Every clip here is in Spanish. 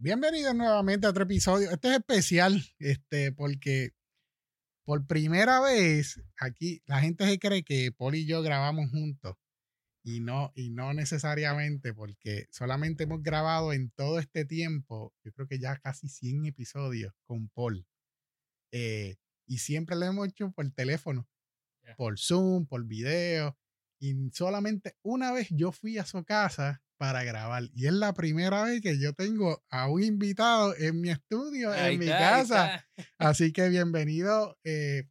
Bienvenidos nuevamente a otro episodio. Este es especial, este, porque por primera vez aquí la gente se cree que Paul y yo grabamos juntos y no, y no necesariamente, porque solamente hemos grabado en todo este tiempo, yo creo que ya casi 100 episodios con Paul. Eh, y siempre lo hemos hecho por teléfono, por Zoom, por video. Y solamente una vez yo fui a su casa para grabar. Y es la primera vez que yo tengo a un invitado en mi estudio, en mi casa. Así que bienvenido, eh,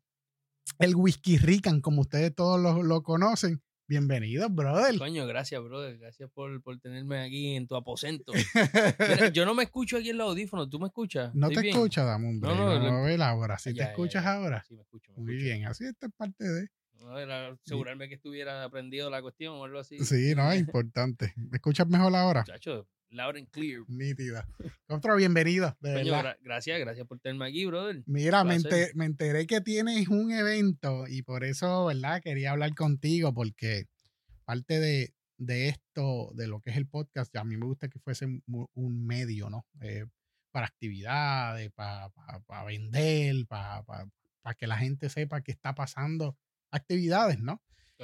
el Whisky Rican, como ustedes todos lo, conocen. Bienvenido, brother. Coño, gracias, brother. Gracias por, tenerme aquí en tu aposento. yo no me escucho aquí en el audífono. ¿Tú me escuchas? No te escuchas, Damon. No, no, no, ahora. ¿Sí te escuchas ahora? Sí, me escucho. Muy bien. Así esta es parte de... asegurarme que estuviera aprendido la cuestión o algo así. Sí, no, es importante. ¿Me escuchas mejor ahora? Chacho, loud and clear. Nítida. Otro bienvenido, gracias, gracias por tenerme aquí, brother. Mira, me, enteré que tienes un evento y por eso, ¿verdad? Quería hablar contigo porque parte de, esto, de lo que es el podcast, a mí me gusta que fuese un, medio, ¿no? Eh, para actividades, para, para vender, para, para que la gente sepa qué está pasando actividades, ¿no?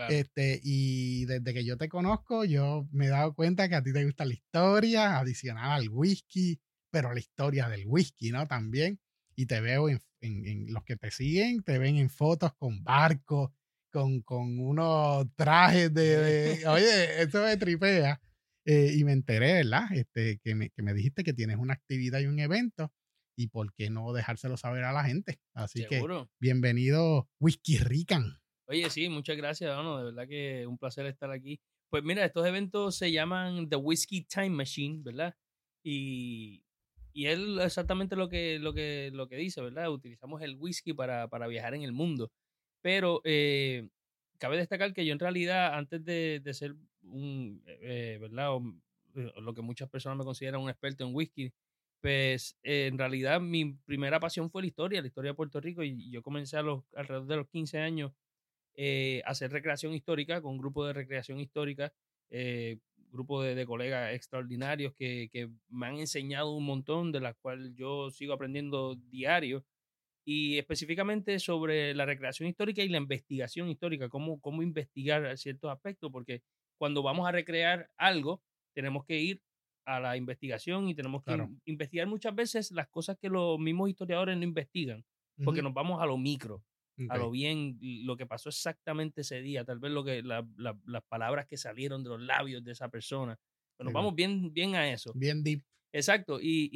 Este, y desde que yo te conozco, yo me he dado cuenta que a ti te gusta la historia, adicional al whisky, pero la historia del whisky, ¿no? También. Y te veo en, los que te siguen, te ven en fotos con barcos, con, con unos trajes de, oye, eso me tripea. Eh, y me enteré, ¿verdad? Este, que, me, que me dijiste que tienes una actividad y un evento y por qué no dejárselo saber a la gente. Así que bienvenido Whisky Rican. Oye, sí, muchas gracias, Dono. De verdad que un placer estar aquí. Pues mira, estos eventos se llaman The Whiskey Time Machine, ¿verdad? Y, y él exactamente lo que, lo, que, lo que dice, ¿verdad? Utilizamos el whisky para, para viajar en el mundo. Pero eh, cabe destacar que yo en realidad, antes de, de ser un, eh, ¿verdad? Eh, lo que muchas personas me consideran un experto en whisky, pues en realidad mi primera pasión fue la historia, la historia de Puerto Rico, y yo comencé a los, alrededor de los 15 años eh, hacer recreación histórica con un grupo de recreación histórica, eh, grupo de, colegas extraordinarios que, que, me han enseñado un montón, de las cuales yo sigo aprendiendo diario, y específicamente sobre la recreación histórica y la investigación histórica, cómo, cómo investigar ciertos aspectos, porque cuando vamos a recrear algo, tenemos que ir a la investigación y tenemos que investigar muchas veces las cosas que los mismos historiadores no investigan, porque nos vamos a lo micro a lo bien lo que pasó exactamente ese día, tal vez lo que las palabras que salieron de los labios de esa persona. Pero nos vamos bien, bien a eso. Bien deep. Exacto. Y,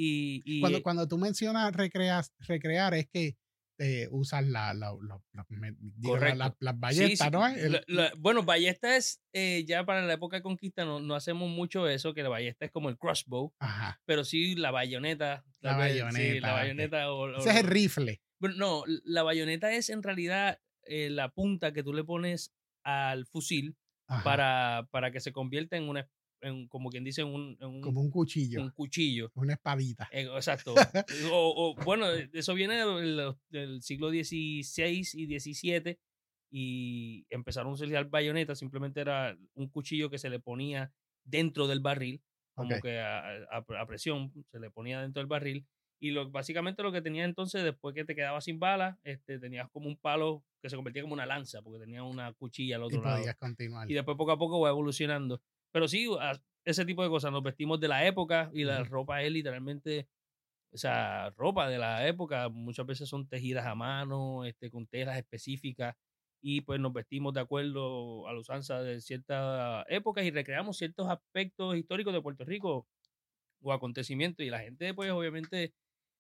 y, cuando, cuando tú mencionas recreas, recrear, es que eh, usas la, la, las ballestas, ¿no? bueno, ballesta es, eh, ya para la época de conquista no, no, hacemos mucho eso, que la ballesta es como el crossbow, Ajá. pero sí la bayoneta. La bayoneta. la bayoneta. Ese es el rifle. Bueno, no, la bayoneta es en realidad eh, la punta que tú le pones al fusil para, para que se convierta en una como quien dice, un, como un cuchillo. Un cuchillo. Una espadita. Eh, exacto. o, bueno, eso viene del, siglo XVI y XVII y empezaron a utilizar bayonetas, simplemente era un cuchillo que se le ponía dentro del barril, como que a, presión, se le ponía dentro del barril y lo, básicamente lo que tenía entonces, después que te quedabas sin balas, este, tenías como un palo que se convertía como una lanza, porque tenía una cuchilla al otro y lado. Continuar. Y después poco a poco va evolucionando. Pero sí, ese tipo de cosas. Nos vestimos de la época y la ropa es literalmente, o sea, ropa de la época. Muchas veces son tejidas a mano, este, con telas específicas. Y pues nos vestimos de acuerdo a la usanza de ciertas épocas y recreamos ciertos aspectos históricos de Puerto Rico o acontecimientos. Y la gente, pues, obviamente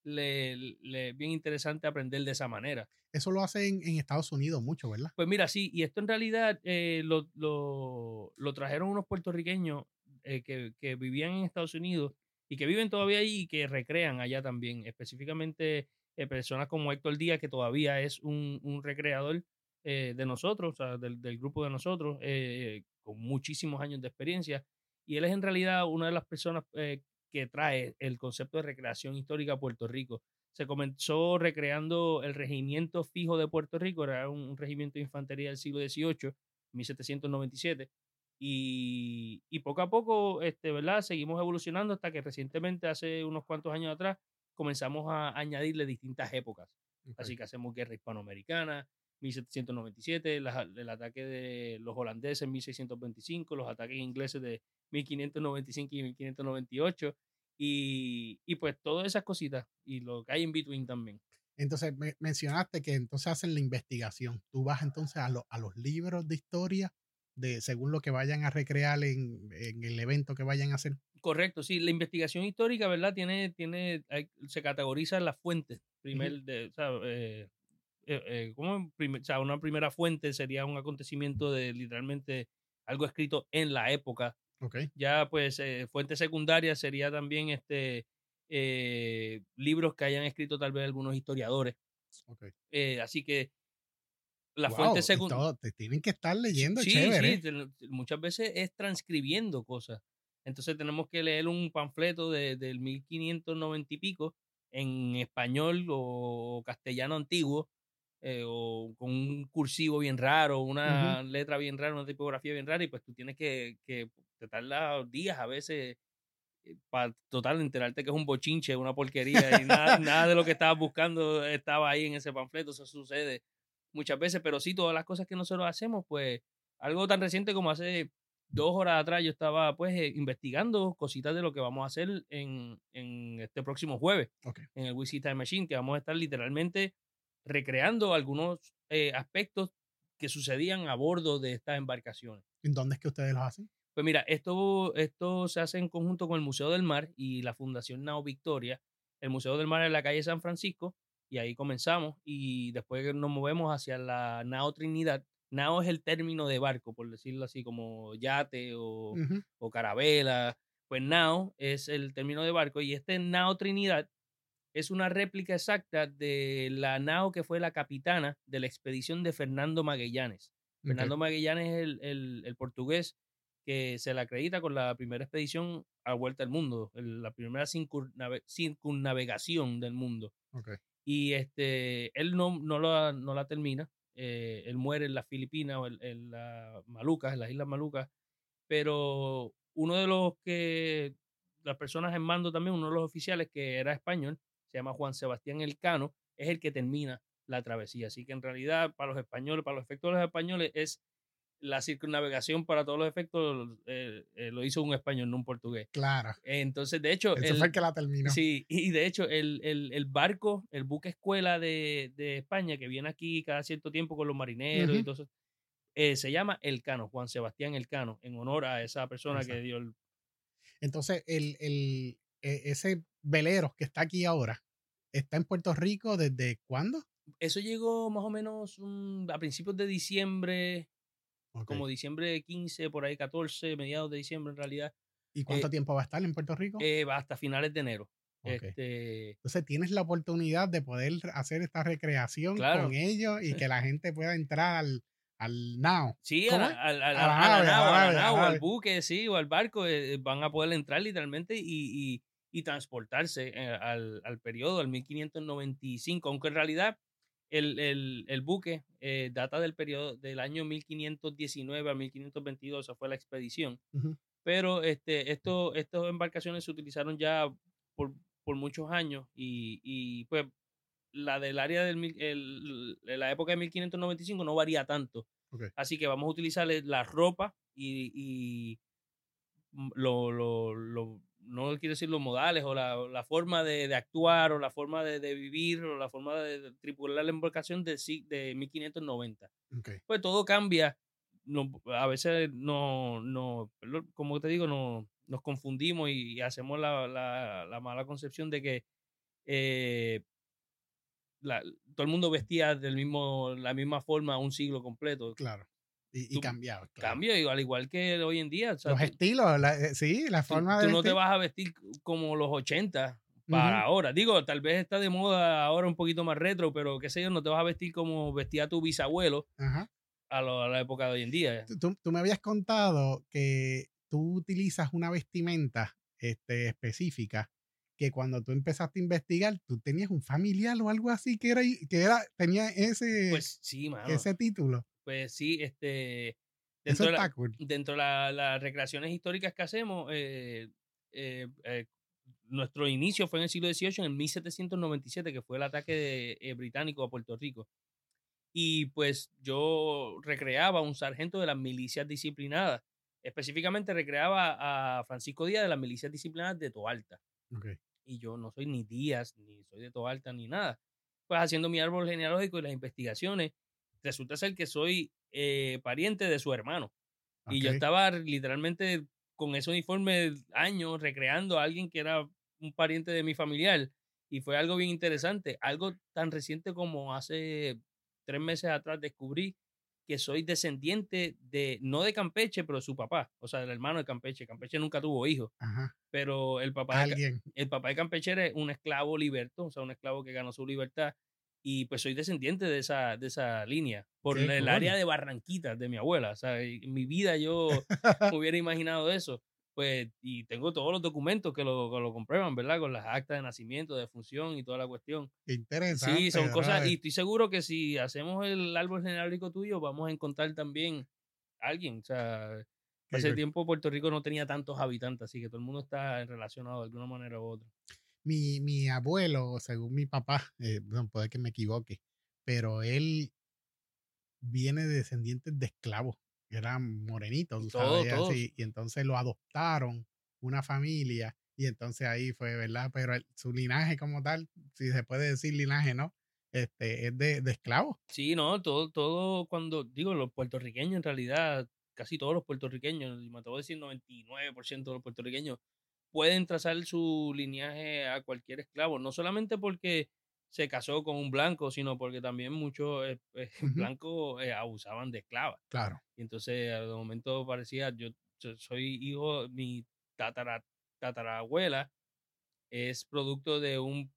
le, le, bien interesante aprender de esa manera. Eso lo hacen en Estados Unidos mucho, ¿verdad? Pues mira, sí, y esto en realidad eh, lo, lo, lo, trajeron unos puertorriqueños eh, que, que, vivían en Estados Unidos y que viven todavía ahí y que recrean allá también, específicamente eh, personas como Héctor Díaz, que todavía es un, un recreador de nosotros, o sea, del, del grupo de nosotros, con muchísimos años de experiencia. Y él es en realidad una de las personas que trae el concepto de recreación histórica a Puerto Rico. Se comenzó recreando el regimiento fijo de Puerto Rico, era un, regimiento de infantería del siglo XVIII, 1797, Y, y poco a poco, este, ¿verdad? Seguimos evolucionando hasta que recientemente, hace unos cuantos años atrás, comenzamos a añadirle distintas épocas. Así que hacemos guerra hispanoamericana, 1797, el ataque de los holandeses en 1625, los ataques ingleses de 1595 y 1598, y, y pues todas esas cositas, y lo que hay en between también. Entonces, mencionaste que entonces hacen la investigación. Tú vas entonces a, a los libros de historia, de según lo que vayan a recrear en, en, el evento que vayan a hacer. Correcto, sí. La investigación histórica, ¿verdad? Tiene, tiene, se categoriza las fuentes. Primer, de, o sea, eh, eh, eh, como o sea, una primera fuente sería un acontecimiento de literalmente algo escrito en la época. Okay. Ya, pues, eh, fuente secundaria sería también este libros que hayan escrito tal vez algunos historiadores. Okay. Así que la wow, fuente secundaria... Te tienen que estar leyendo, sí, chévere. Sí, muchas veces es transcribiendo cosas. Entonces tenemos que leer un panfleto de, del 1590 y pico en español o castellano antiguo eh, o con un cursivo bien raro, una uh -huh. letra bien rara, una tipografía bien rara, y pues tú tienes que, que te días a veces para total enterarte que es un bochinche, una porquería, y nada, nada de lo que estabas buscando estaba ahí en ese panfleto, eso sucede muchas veces, pero sí, todas las cosas que nosotros hacemos, pues algo tan reciente como hace dos horas atrás yo estaba pues eh, investigando cositas de lo que vamos a hacer en, en este próximo jueves okay. en el Whisky Time Machine, que vamos a estar literalmente recreando algunos eh, aspectos que sucedían a bordo de estas embarcaciones. ¿En dónde es que ustedes los hacen? Pues mira, esto, esto se hace en conjunto con el Museo del Mar y la Fundación Nao Victoria. El Museo del Mar en la calle San Francisco y ahí comenzamos y después nos movemos hacia la Nao Trinidad. Nao es el término de barco, por decirlo así, como yate o, uh -huh. o carabela. Pues Nao es el término de barco y este Nao Trinidad es una réplica exacta de la nao que fue la capitana de la expedición de Fernando Magallanes. Okay. Fernando Magallanes es el, el, el, portugués que se le acredita con la primera expedición a vuelta al mundo, el, la primera circunnavegación del mundo. Okay. Y este, él no, no, lo, no la termina, eh, él muere en las Filipinas o en, en las Malucas, en las Islas Malucas, pero uno de los que, las personas en mando también, uno de los oficiales que era español, se llama Juan Sebastián Elcano, es el que termina la travesía. Así que en realidad, para los españoles, para los efectos de los españoles, es la circunnavegación para todos los efectos eh, eh, lo hizo un español, no un portugués. Claro. Entonces, de hecho. Eso el, fue el que la terminó. Sí, y de hecho, el, el, el barco, el buque escuela de, de, España, que viene aquí cada cierto tiempo con los marineros uh -huh. y todo eso, eh, se llama Elcano, Juan Sebastián Elcano, en honor a esa persona Exacto. que dio el. Entonces, el, el, ese velero que está aquí ahora, ¿está en Puerto Rico desde cuándo? Eso llegó más o menos um, a principios de diciembre, okay. como diciembre 15, por ahí 14, mediados de diciembre en realidad. ¿Y cuánto eh, tiempo va a estar en Puerto Rico? Eh, va hasta finales de enero. Okay. Este... Entonces tienes la oportunidad de poder hacer esta recreación claro. con ellos y que la gente pueda entrar al, al nao. Sí, a la, a, la nave, a la nave, al buque, sí, o al barco, eh, van a poder entrar literalmente y, y, y transportarse eh, al, al periodo, al 1595, aunque en realidad el, el, el buque eh, data del periodo del año 1519 a 1522, esa fue la expedición. Uh -huh. Pero este, esto, estas embarcaciones se utilizaron ya por, por muchos años y, y, pues la del área del el, la época de 1595 no varía tanto. Okay. Así que vamos a utilizar la ropa y, y lo, lo, lo, no quiero decir los modales o la, la forma de, de, actuar o la forma de, de, vivir o la forma de, tripular la embarcación de, de 1590. Okay. Pues todo cambia. No, a veces no, no, como te digo, no, nos confundimos y, hacemos la, la, la, mala concepción de que eh, la, todo el mundo vestía del mismo, la misma forma un siglo completo. Claro. Y, y cambiado. Claro. Cambia, al igual que hoy en día. O sea, Los tú, estilos, la, eh, sí, la forma tú, de. Tú no te vas a vestir como los 80 para uh -huh. ahora. Digo, tal vez está de moda ahora un poquito más retro, pero qué sé yo, no te vas a vestir como vestía tu bisabuelo uh -huh. a, lo, a, la época de hoy en día. Tú, tú, me habías contado que tú utilizas una vestimenta este, específica que cuando tú empezaste a investigar, tú tenías un familiar o algo así que era, que era tenía ese, pues sí, mano. ese título. Pues sí, este, Dentro de, la- dentro de la- las recreaciones históricas que hacemos, eh, eh, eh, nuestro inicio fue en el siglo XVIII, en 1797, que fue el ataque de- eh, británico a Puerto Rico. Y pues yo recreaba a un sargento de las milicias disciplinadas. Específicamente recreaba a Francisco Díaz de las milicias disciplinadas de Toalta Ok. Y yo no soy ni Díaz, ni soy de Toalta, ni nada. Pues haciendo mi árbol genealógico y las investigaciones, resulta ser que soy eh, pariente de su hermano. Y yo estaba literalmente con ese uniforme años recreando a alguien que era un pariente de mi familiar. Y fue algo bien interesante. Algo tan reciente como hace tres meses atrás descubrí que soy descendiente de, no de Campeche, pero de su papá, o sea, del hermano de Campeche. Campeche nunca tuvo hijos, pero el papá de, el papá de Campeche era un esclavo liberto, o sea, un esclavo que ganó su libertad. Y pues soy descendiente de esa, de esa línea, por el área de Barranquita de mi abuela. O sea, en mi vida yo me hubiera imaginado eso. Pues, y tengo todos los documentos que lo, que lo comprueban, ¿verdad? Con las actas de nacimiento, de función y toda la cuestión. Qué interesante. Sí, son cosas, y estoy seguro que si hacemos el árbol genealógico tuyo, vamos a encontrar también a alguien. O sea, Qué hace cool. tiempo Puerto Rico no tenía tantos habitantes, así que todo el mundo está relacionado de alguna manera u otra. mi, mi abuelo, según mi papá, eh, puede que me equivoque, pero él viene de descendientes de esclavos, eran morenitos, tú sabes, así, y entonces lo adoptaron una familia, y entonces ahí fue, ¿verdad? Pero el- su linaje como tal, si se puede decir linaje, ¿no? Este, es de, de esclavos. Sí, no, todo, todo cuando, digo, los puertorriqueños en realidad, casi todos los puertorriqueños, y me atrevo a decir 99% de los puertorriqueños, pueden trazar su linaje a cualquier esclavo, no solamente porque se casó con un blanco, sino porque también muchos eh, eh, blancos eh, abusaban de esclavas. Claro. Y entonces de momento parecía, yo, yo soy hijo, mi tatara, tatarabuela es producto de un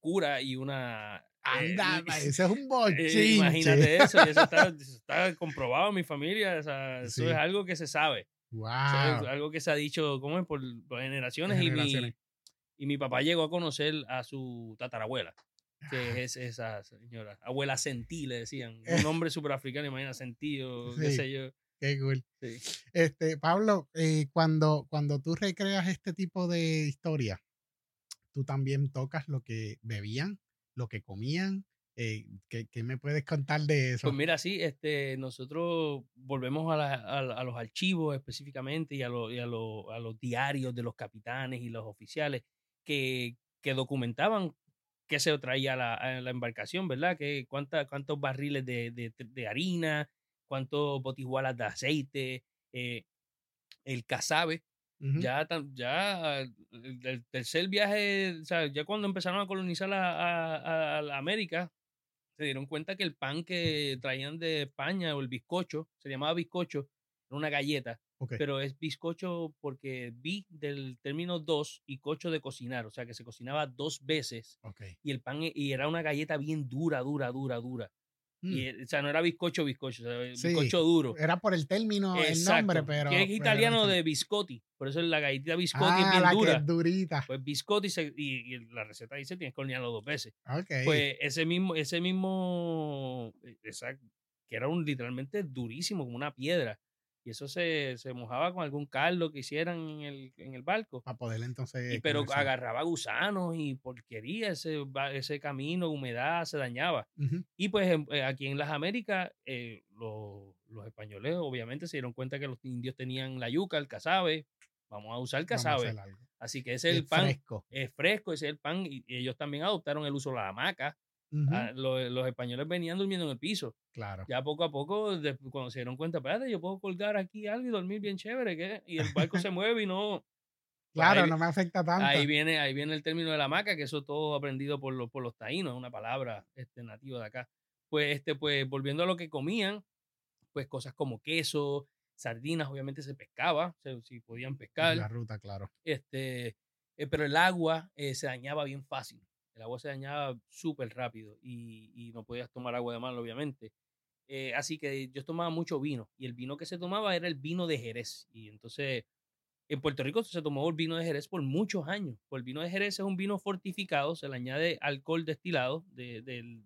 cura y una... Anda, y- ese es un bochinche. imagínate eso, y eso está, eso está comprobado en mi familia, o sea, eso Sí. es algo que se sabe, Wow. algo que se ha dicho ¿cómo es? Por, por generaciones, Y, Generaciones. mi, y mi papá llegó a conocer a su tatarabuela. Que es esa señora, abuela Sentí le decían, un nombre súper africano, imagina Sentí o qué Sí. sé yo. Qué cool. Sí. Este, Pablo, eh, cuando, cuando tú recreas este tipo de historia, tú también tocas lo que bebían, lo que comían. eh, ¿qué, qué me puedes contar de eso? Pues mira, sí, este, nosotros volvemos a, la- a los archivos específicamente y, a, lo- y a, lo- a los diarios de los capitanes y los oficiales que, que documentaban qué se traía la, a la embarcación, ¿verdad? Que cuánta, cuántos barriles de, de- de harina, cuántos botijuelas de aceite, eh, el casabe. Ujú, Ya, ya el, tercer viaje, o sea, ya cuando empezaron a colonizar a, a- a- a la América, se dieron cuenta que el pan que traían de España o el bizcocho, se llamaba bizcocho, era una galleta, pero es bizcocho porque vi del término dos y cocho de cocinar, o sea que se cocinaba dos veces y el pan e- y era una galleta bien dura, dura, dura, dura. Mm, Y, eh, o sea, no era bizcocho, bizcocho, o sea, Sí, bizcocho duro. Era por el término, el nombre, pero. que es italiano de biscotti, por eso la galletita biscotti Ah, es bien la que dura. es durita. Pues biscotti se- y, y la receta dice tienes que hornearlo dos veces. Ok. Pues ese mismo, ese mismo, esa- que era un literalmente durísimo, como una piedra. Y eso se, se mojaba con algún caldo que hicieran en el, en el barco. para poder entonces. Y, pero agarraba gusanos y porquería, ese, ese camino, humedad, se dañaba. Y pues en- eh, aquí en las Américas, eh, los, los españoles obviamente se dieron cuenta que los indios tenían la yuca, el casabe. Vamos a usar el algo. Así que ese es el pan. Fresco. Es fresco, ese es el pan. Y y ellos también adoptaron el uso de la hamaca. Ujú, Ah, los, los españoles venían durmiendo en el piso. Claro. Ya poco a poco, de- cuando se dieron cuenta, espérate, yo puedo colgar aquí algo y dormir bien chévere, ¿qué? Y el barco se mueve y no. pues Claro, ahí, no me afecta tanto. ahí viene, ahí viene el término de la hamaca, que eso todo aprendido por los, por los taínos, una palabra este, nativa de acá. Pues, este, pues, volviendo a lo que comían, pues cosas como queso, sardinas, obviamente se pescaba, se- si podían pescar. La ruta, claro. Este, eh, pero el agua eh, se dañaba bien fácil. El agua se dañaba súper rápido y, y no podías tomar agua de mar, obviamente. Eh, así que yo tomaba mucho vino y el vino que se tomaba era el vino de Jerez. Y entonces en Puerto Rico se tomó el vino de Jerez por muchos años. Pues el vino de Jerez es un vino fortificado, se le añade alcohol destilado de,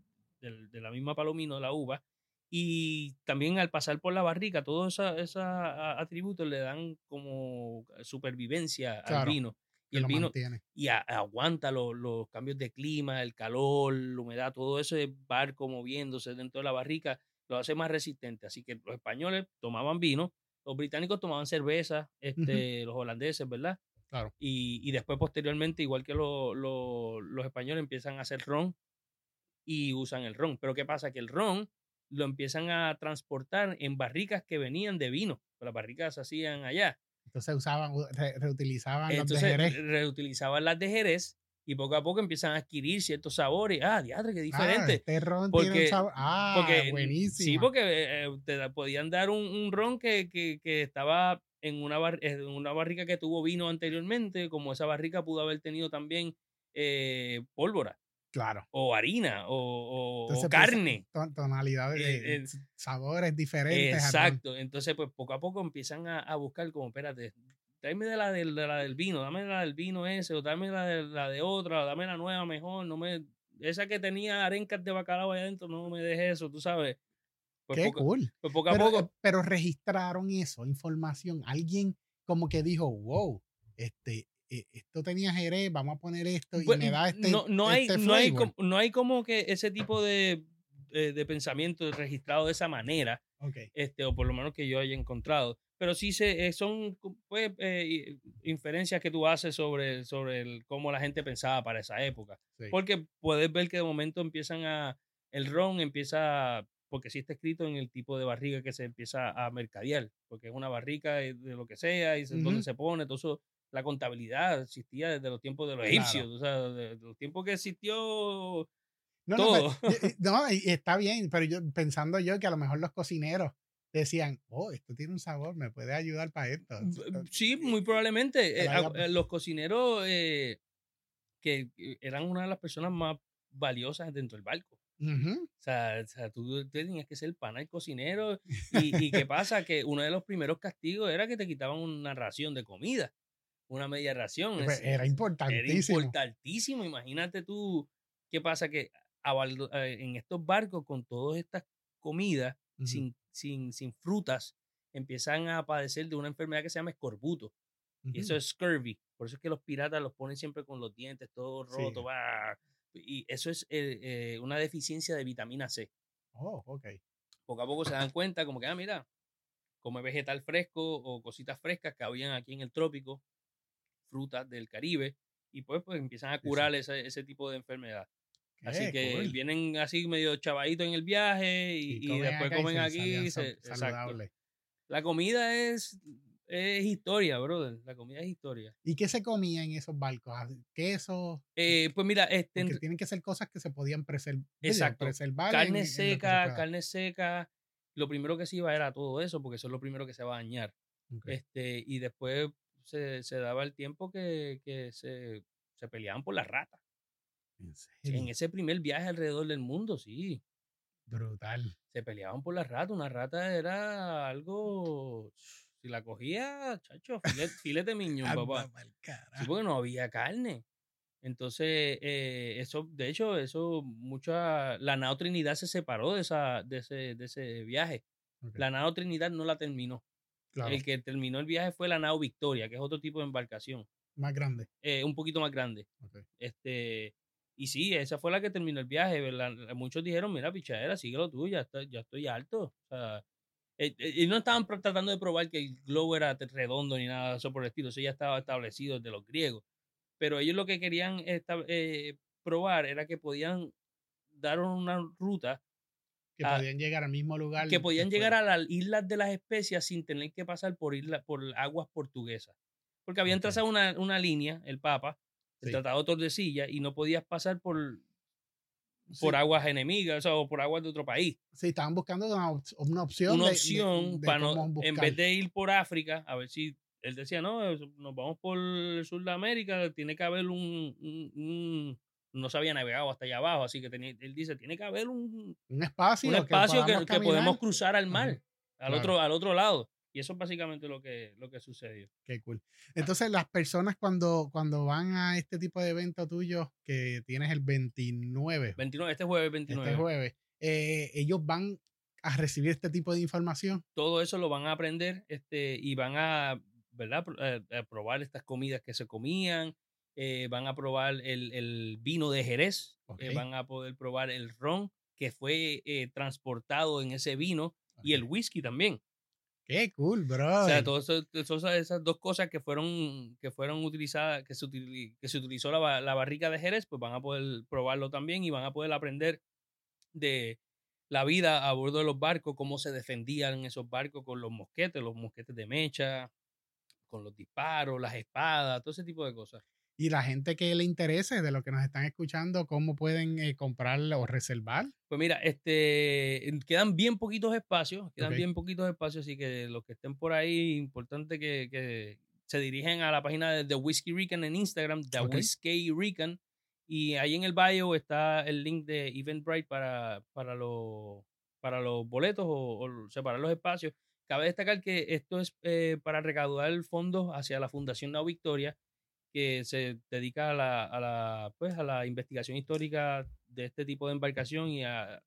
la misma palomino, de la uva, Y también al pasar por la barrica, todos esos atributos le dan como supervivencia al vino. Y el vino y aguanta los, los, cambios de clima, el calor, la humedad, todo ese barco moviéndose dentro de la barrica lo hace más resistente. Así que los españoles tomaban vino, los británicos tomaban cerveza, este, los holandeses, ¿verdad? Claro. Y, y después, posteriormente, igual que los españoles, empiezan a hacer ron y usan el ron. Pero ¿qué pasa? Que el ron lo empiezan a transportar en barricas que venían de vino. Las barricas se hacían allá. Entonces usaban, reutilizaban las de Jerez. Reutilizaban las de Jerez y poco a poco empiezan a adquirir ciertos sabores. Ah, diadre, qué ah, diferente. este ron porque, tiene un sabor. Ah, buenísimo. Sí, porque eh, eh, te podían dar un, ron que, que, que, estaba en una, en una barrica que tuvo vino anteriormente, como esa barrica pudo haber tenido también eh, pólvora. Claro. O harina, o, pues, carne. tonalidades, eh, eh, sabores diferentes. Exacto. Entonces, pues poco a poco empiezan a, buscar como, espérate, dame de la, de, la del vino, dame la del vino ese, o dame la de, la de otra, dame la nueva mejor, no me... Esa que tenía arencas de bacalao ahí adentro, no me dejes eso, tú sabes. Pues Qué cool. Pues poco a poco. Pero registraron eso, información. Alguien como que dijo, wow, este, esto tenía Jerez, vamos a poner esto y me da este. No, no, hay, este no, hay, como, no hay como que ese tipo de, eh, de pensamiento registrado de esa manera, este, o por lo menos que yo haya encontrado. Pero sí se, eh, son pues, eh, inferencias que tú haces sobre, sobre el, cómo la gente pensaba para esa época. Porque puedes ver que de momento empiezan a. El ron empieza porque sí está escrito en el tipo de barriga que se empieza a mercadear, porque es una barrica de lo que sea, y donde se pone, todo eso la contabilidad existía desde los tiempos de los egipcios, o sea, desde los tiempos que existió no, todo. No, y está bien, pero yo pensando yo que a lo mejor los cocineros decían, oh, esto tiene un sabor, me puede ayudar para esto. Sí, muy probablemente. Eh, eh, los cocineros eh, que eran una de las personas más valiosas dentro del barco. o, sea, tú tenías que ser pana el cocinero. Y, y qué pasa? Que uno de los primeros castigos era que te quitaban una ración de comida una media ración. Pues, era importantísimo. Era importantísimo. Imagínate tú qué pasa que eh, en estos barcos con todas estas comidas sin, sin, sin, frutas empiezan a padecer de una enfermedad que se llama escorbuto. Y eso es scurvy. Por eso es que los piratas los ponen siempre con los dientes todos rotos. Y eso es eh, eh, una deficiencia de vitamina C. Oh, ok. Poco a poco se dan cuenta como que, ah, mira, come vegetal fresco o cositas frescas que habían aquí en el trópico, frutas del Caribe y pues, pues empiezan a curar ese, ese tipo de enfermedad. Así que vienen así medio chavaditos en el viaje y, después comen aquí. saludable. La comida es, es historia, brother. La comida es historia. ¿Y qué se comía en esos barcos? ¿Queso? Eh, pues mira, este, tienen que ser cosas que se podían preservar. preservar carne seca, carne seca. Lo primero que se iba era todo eso, porque eso es lo primero que se va a dañar. Este, y después se, daba el tiempo que, se, peleaban por las ratas. ¿En, ese primer viaje alrededor del mundo, sí. Brutal. Se peleaban por las ratas. Una rata era algo. Si la cogía, chacho, filete, miñón, papá. Sí, porque no había carne. Entonces, eh, eso, de hecho, eso, mucha. La Nao Trinidad se separó de, esa, de, ese, de ese viaje. La Nao Trinidad no la terminó. El que terminó el viaje fue la nao Victoria, que es otro tipo de embarcación. Más grande. Eh, un poquito más grande. Este, y sí, esa fue la que terminó el viaje. Muchos dijeron, mira, pichadera, síguelo tú, ya, ya estoy alto. O sea, eh, eh, y no estaban tratando de probar que el globo era redondo ni nada de eso por el estilo. Eso ya estaba establecido desde los griegos. Pero ellos lo que querían probar era que podían dar una ruta que podían llegar al mismo lugar. Que podían llegar a las islas de las especias sin tener que pasar por, isla, por aguas portuguesas. Porque habían trazado una, una, línea, el Papa, el Tratado de Tordesillas, y no podías pasar por, por aguas enemigas o por aguas de otro país. Sí, estaban buscando una, una opción. Una opción para no, en vez de ir por África, a ver si él decía, no, nos vamos por el sur de América, tiene que haber un, no se había navegado hasta allá abajo, así que tenía, él dice, tiene que haber un, un espacio, un espacio que, podemos cruzar al mar, al, otro, al otro lado. Y eso es básicamente lo que, lo que sucedió. Qué cool. Entonces, las personas cuando, cuando van a este tipo de evento tuyo, que tienes el 29. 29, este jueves 29. Este jueves, eh, ellos van a recibir este tipo de información? Todo eso lo van a aprender este, y van a, ¿verdad? Eh, a probar estas comidas que se comían, eh, van a probar el, el vino de Jerez, eh, van a poder probar el ron que fue transportado en ese vino y el whisky también. Qué cool, bro. O sea, todas esas dos cosas que fueron, que fueron utilizadas, que se, que se utilizó la, la, barrica de Jerez, pues van a poder probarlo también y van a poder aprender de la vida a bordo de los barcos, cómo se defendían esos barcos con los mosquetes, los mosquetes de mecha, con los disparos, las espadas, todo ese tipo de cosas. Y la gente que le interese de lo que nos están escuchando, ¿cómo pueden eh, comprar o reservar? Pues mira, este, quedan bien poquitos espacios, quedan bien poquitos espacios, así que los que estén por ahí, importante que, se dirigen a la página de The Whiskey Rican en Instagram, The Whiskey Rican, y ahí en el bio está el link de Eventbrite para, para, los, para los boletos o, separar los espacios. Cabe destacar que esto es eh, para recaudar fondos hacia la Fundación Nao Victoria, que se dedica a la, a la, pues, a la investigación histórica de este tipo de embarcación y a,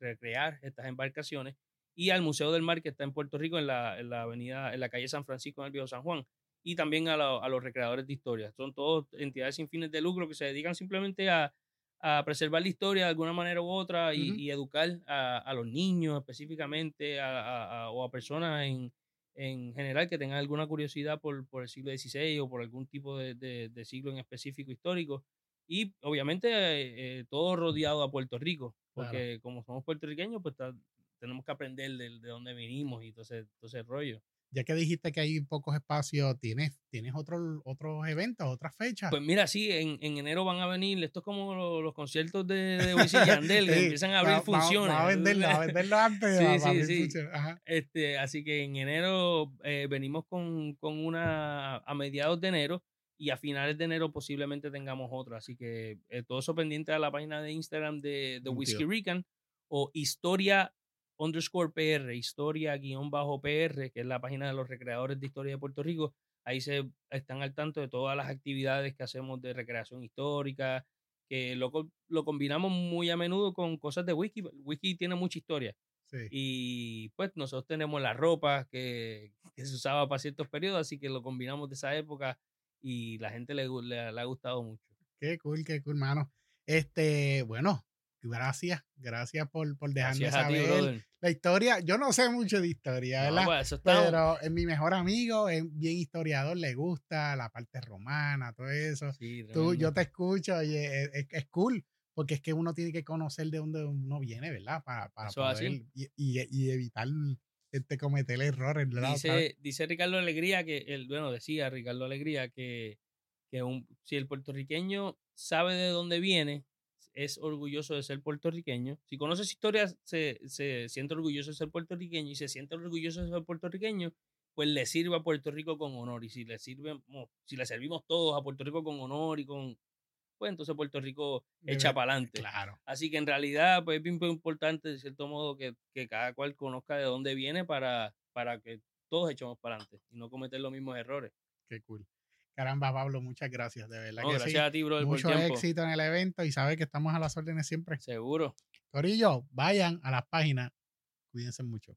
recrear estas embarcaciones, y al Museo del Mar que está en Puerto Rico, en la, en la avenida, en la calle San Francisco, en el Viejo San Juan, y también a, a los recreadores de historia. Son todos entidades sin fines de lucro que se dedican simplemente a, a preservar la historia de alguna manera u otra y, y educar a, a, los niños específicamente o a personas en, en general que tengan alguna curiosidad por, por el siglo XVI o por algún tipo de, de, siglo en específico histórico. Y obviamente eh, todo rodeado a Puerto Rico, porque como somos puertorriqueños, pues tenemos que aprender de, de, dónde vinimos y todo ese, todo ese rollo ya que dijiste que hay pocos espacios, ¿tienes, tienes otros otros eventos, otras fechas? Pues mira, sí, en, en enero van a venir, esto es como los, conciertos de, de Wisin Yandel, que empiezan a abrir funciones. Va, a venderlo, a venderlo antes. sí, sí, sí. Este, así que en enero eh, venimos con, con, una a mediados de enero y a finales de enero posiblemente tengamos otra. Así que eh, todo eso pendiente a la página de Instagram de, de Whiskey Rican o Historia underscore PR, historia guion bajo PR, que es la página de los recreadores de historia de Puerto Rico. Ahí se están al tanto de todas las actividades que hacemos de recreación histórica, que lo, lo combinamos muy a menudo con cosas de wiki. Wiki tiene mucha historia. Y pues nosotros tenemos la ropa que, que, se usaba para ciertos periodos, así que lo combinamos de esa época y la gente le, le, le ha gustado mucho. Qué cool, qué cool, mano. Este, bueno, gracias, gracias por, por dejarme saber la historia. Yo no sé mucho de historia, ¿verdad? Pues, Pero es mi mejor amigo, es bien historiador, le gusta la parte romana, todo eso. Tú, yo te escucho y es, es, cool, porque es que uno tiene que conocer de dónde uno viene, ¿verdad? Para, para poder y, y, evitar este, cometer errores, Dice, dice Ricardo Alegría que, el, bueno, decía Ricardo Alegría que, que un, si el puertorriqueño sabe de dónde viene, es orgulloso de ser puertorriqueño. Si conoces historias, se, se siente orgulloso de ser puertorriqueño y se siente orgulloso de ser puertorriqueño, pues le sirve a Puerto Rico con honor. Y si le sirve, si le servimos todos a Puerto Rico con honor y con, pues entonces Puerto Rico echa para adelante. Claro. Así que en realidad, pues es bien importante, de cierto modo, que, que, cada cual conozca de dónde viene para, para que todos echemos para adelante y no cometer los mismos errores. Qué cool. Caramba, Pablo, muchas gracias, de verdad. gracias a ti, bro. Mucho éxito en el evento y sabe que estamos a las órdenes siempre. Seguro. Corillo, vayan a las páginas. Cuídense mucho.